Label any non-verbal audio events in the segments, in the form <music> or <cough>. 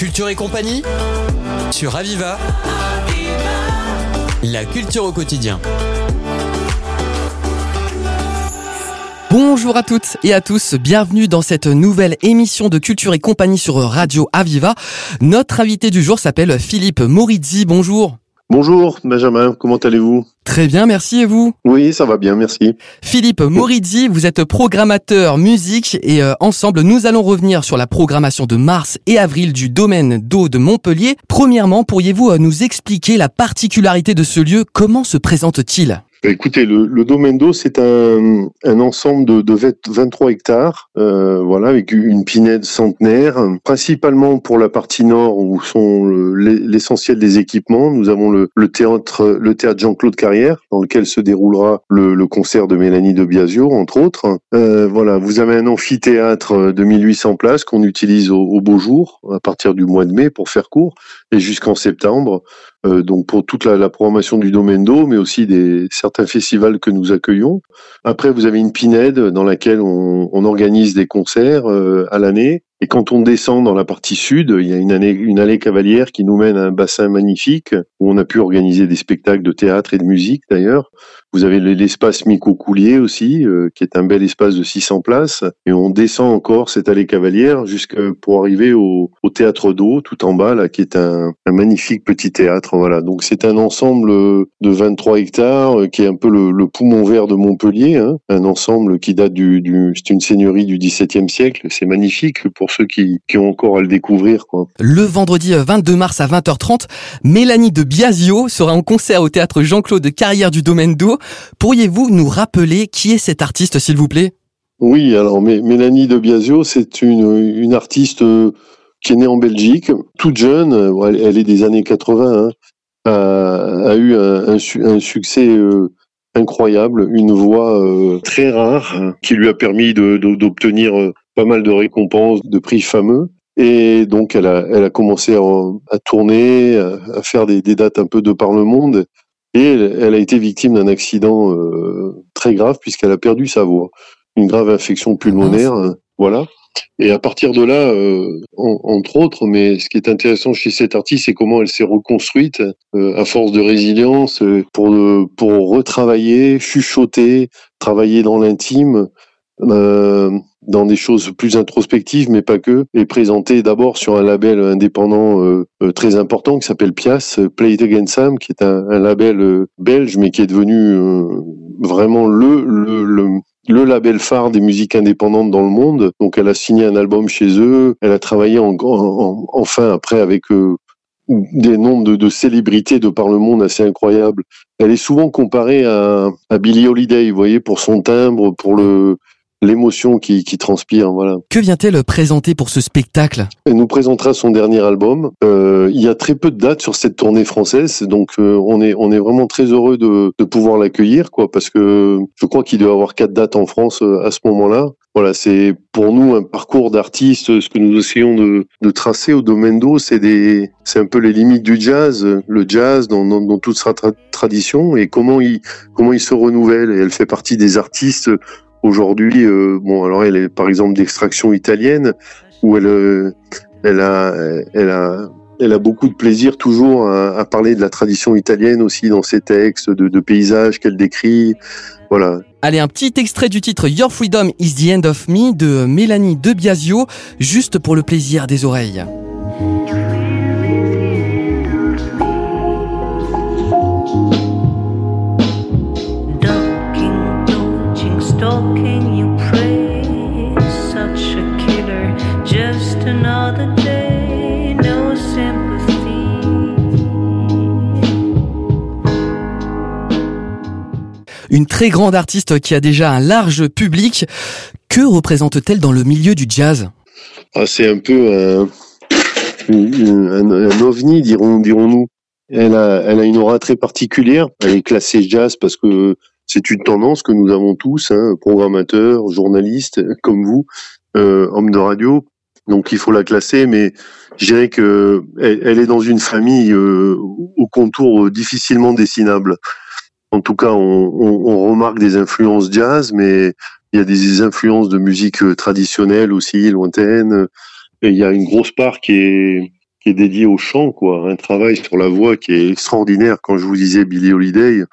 Culture et compagnie sur Aviva. La culture au quotidien. Bonjour à toutes et à tous, bienvenue dans cette nouvelle émission de Culture et compagnie sur Radio Aviva. Notre invité du jour s'appelle Philippe Morizzi, bonjour. Bonjour Benjamin, comment allez-vous? Très bien, merci et vous? Oui, ça va bien, merci. Philippe Morizzi, vous êtes programmateur musique et euh, ensemble nous allons revenir sur la programmation de mars et avril du domaine d'eau de Montpellier. Premièrement, pourriez-vous euh, nous expliquer la particularité de ce lieu? Comment se présente-t-il? Écoutez, le, le domaine d'eau, c'est un, un, ensemble de, de 23 hectares, euh, voilà, avec une pinède centenaire, principalement pour la partie nord où sont l'essentiel des équipements. Nous avons le, le théâtre, le théâtre Jean-Claude Carrière, dans lequel se déroulera le, concert de Mélanie de Biasio, entre autres. Euh, voilà, vous avez un amphithéâtre de 1800 places qu'on utilise au, au beau jour, à partir du mois de mai pour faire court, et jusqu'en septembre. Euh, donc pour toute la, la, programmation du domaine d'eau, mais aussi des certains festivals que nous accueillons. Après, vous avez une pinède dans laquelle on, on organise des concerts euh, à l'année. Et quand on descend dans la partie sud, il y a une, allée cavalière qui nous mène à un bassin magnifique où on a pu organiser des spectacles de théâtre et de musique d'ailleurs. Vous avez l'espace Mico Coulier aussi, euh, qui est un bel espace de 600 places. Et on descend encore cette allée cavalière jusqu'à pour arriver au, théâtre d'eau tout en bas, là, qui est un, magnifique petit théâtre. Voilà. Donc c'est un ensemble de 23 hectares euh, qui est un peu le, le poumon vert de Montpellier. Hein. Un ensemble qui date du, du c'est une seigneurie du XVIIe siècle. C'est magnifique pour ceux qui, qui, ont encore à le découvrir. Quoi. Le vendredi 22 mars à 20h30, Mélanie de Biasio sera en concert au théâtre Jean-Claude Carrière du Domaine d'Eau. Pourriez-vous nous rappeler qui est cet artiste, s'il vous plaît? Oui, alors Mélanie de Biasio, c'est une, une artiste euh, qui est née en Belgique, toute jeune, elle est des années 80, hein, a, a, eu un, un, un succès euh, incroyable, une voix euh, très rare qui lui a permis d'obtenir de, de, pas mal de récompenses, de prix fameux. Et donc, elle a, elle a commencé à, à tourner, à, à faire des, des, dates un peu de par le monde. Et elle, elle a été victime d'un accident euh, très grave puisqu'elle a perdu sa voix. Une grave infection pulmonaire, ah, voilà. Et à partir de là, euh, en, entre autres, mais ce qui est intéressant chez cette artiste, c'est comment elle s'est reconstruite euh, à force de résilience euh, pour pour retravailler, chuchoter, travailler dans l'intime, euh, dans des choses plus introspectives, mais pas que, et présenter d'abord sur un label indépendant euh, euh, très important qui s'appelle Pias, Play It Again Sam, qui est un, un label euh, belge, mais qui est devenu euh, vraiment le, le, le, le, label phare des musiques indépendantes dans le monde. Donc elle a signé un album chez eux, elle a travaillé en, en, enfin après avec des nombres de, de, célébrités de par le monde assez incroyables. Elle est souvent comparée à, à Billie Holiday, vous voyez, pour son timbre, pour le l'émotion qui, qui, transpire. Voilà. Que vient-elle présenter pour ce spectacle? Elle nous présentera son dernier album. Euh, il y a très peu de dates sur cette tournée française, donc euh, on est on est vraiment très heureux de, de pouvoir l'accueillir, quoi, parce que je crois qu'il doit avoir quatre dates en France euh, à ce moment-là. Voilà, c'est pour nous un parcours d'artiste. Ce que nous essayons de, de tracer au domaine d'eau, c'est des, c'est un peu les limites du jazz, le jazz dans, dans, dans toute sa tra tradition et comment il, comment il se renouvelle. Et elle fait partie des artistes Aujourd'hui, euh, bon, alors elle est par exemple d'extraction italienne, où elle, euh, elle a, elle a, elle a beaucoup de plaisir toujours à, parler de la tradition italienne aussi dans ses textes, de, de paysages qu'elle décrit. Voilà. Allez, un petit extrait du titre Your Freedom is the End of Me de Mélanie De Biasio, juste pour le plaisir des oreilles. Just another day no sympathy. Une très grande artiste qui a déjà un large public que représente-t-elle dans le milieu du jazz? Ah, c'est un peu un, un, un ovni dirons dirons-nous. Elle a, elle a une aura très particulière. Elle est classée jazz parce que c'est une tendance que nous avons tous, hein, programmateurs, journalistes comme vous, euh, hommes de radio. Donc il faut la classer, mais je dirais que elle, est dans une famille euh, au contour difficilement dessinable. En tout cas, on, on, on, remarque des influences jazz, mais il y a des influences de musique traditionnelle aussi, lointaine. Et il y a une grosse part qui est qui est dédié au chant, quoi. Un travail sur la voix qui est extraordinaire. Quand je vous disais Billie Holiday,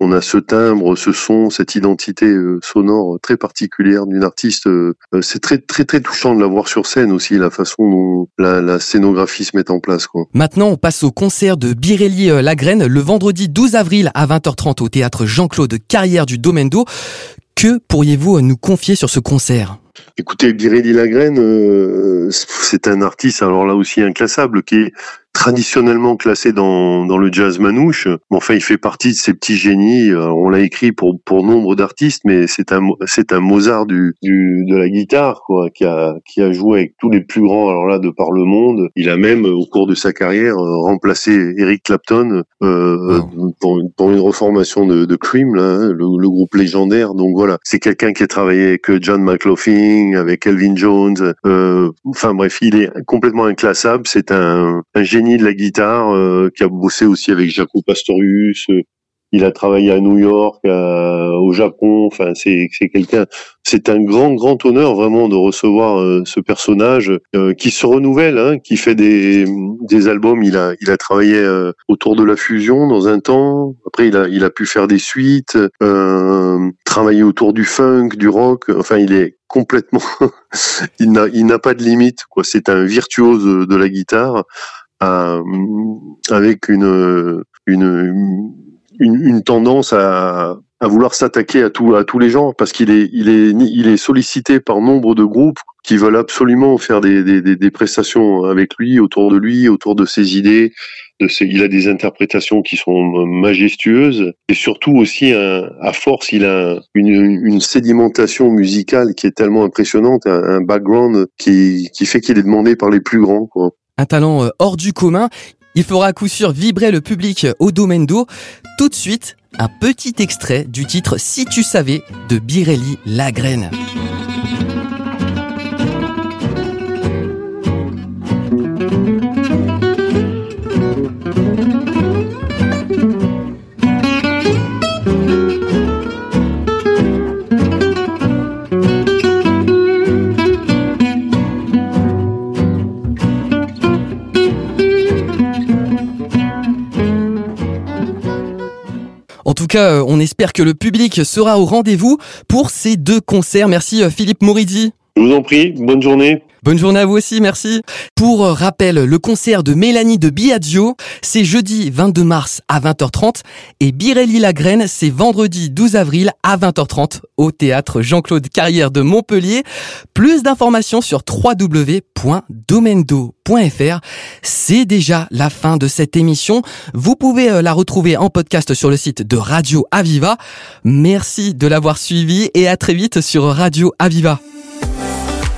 on a ce timbre, ce son, cette identité euh, sonore très particulière d'une artiste. Euh, c'est très très très touchant de la voir sur scène aussi, la façon dont la, scénographie se met en place. Quoi. Maintenant, on passe au concert de Birelli euh, Lagraine le vendredi 12 avril à 20h30 au théâtre Jean-Claude Carrière du Domaine d'eau. Que pourriez-vous nous confier sur ce concert? Écoutez, Birelli Lagraine, euh, c'est un artiste, alors là aussi inclassable, qui est traditionnellement classé dans, dans le jazz manouche. enfin, il fait partie de ces petits génies. on l'a écrit pour, pour nombre d'artistes, mais c'est un, c'est un Mozart du, du, de la guitare, quoi, qui a, qui a joué avec tous les plus grands, alors là, de par le monde. Il a même, au cours de sa carrière, remplacé Eric Clapton euh, pour, pour, une reformation de, de Cream, là, hein, le, le, groupe légendaire. Donc voilà, c'est quelqu'un qui a travaillé avec John McLaughlin, avec Elvin Jones. Euh, enfin bref, il est complètement inclassable. C'est un, un génie de la guitare euh, qui a bossé aussi avec Jaco Pastorius. Euh, il a travaillé à New York, au Japon. Enfin, c'est quelqu'un. C'est un grand grand honneur vraiment de recevoir euh, ce personnage qui se renouvelle, hein, qui fait des des albums. Il a il a travaillé autour de la fusion dans un temps. Après, il a il a pu faire des suites, travailler autour du funk, du rock. Enfin, il est complètement. <laughs> il n'a il n'a pas de limite. C'est un virtuose de la guitare à, avec une, une, une, tendance à, à vouloir s'attaquer à, tout, à tous les gens parce qu'il est, il est, il est sollicité par nombre de groupes qui veulent absolument faire des, des, des, prestations avec lui, autour de lui, autour de ses idées. Il a des interprétations qui sont majestueuses et surtout aussi, à force, il a une, sédimentation musicale qui est tellement impressionnante, un, un background qui, fait qu'il est demandé par les plus grands. Un talent euh, hors du commun. Il fera à coup sûr vibrer le public au domaine d'eau. Tout de suite, un petit extrait du titre Si tu savais de Birelli Lagraine. Euh, on espère que le public sera au rendez-vous pour ces deux concerts. Merci euh, Philippe Moridi. Je vous en prie, bonne journée. Bonne journée à vous aussi, merci. Pour euh, rappel, le concert de Mélanie de Biagio, c'est jeudi 22 mars à 20h30 et Birelli Lagraine, c'est vendredi 12 avril à 20h30 au théâtre Jean-Claude Carrière de Montpellier. Plus d'informations sur www.domendo.fr. C'est déjà la fin de cette émission. Vous pouvez euh, la retrouver en podcast sur le site de Radio Aviva. Merci de l'avoir suivi et à très vite sur Radio Aviva.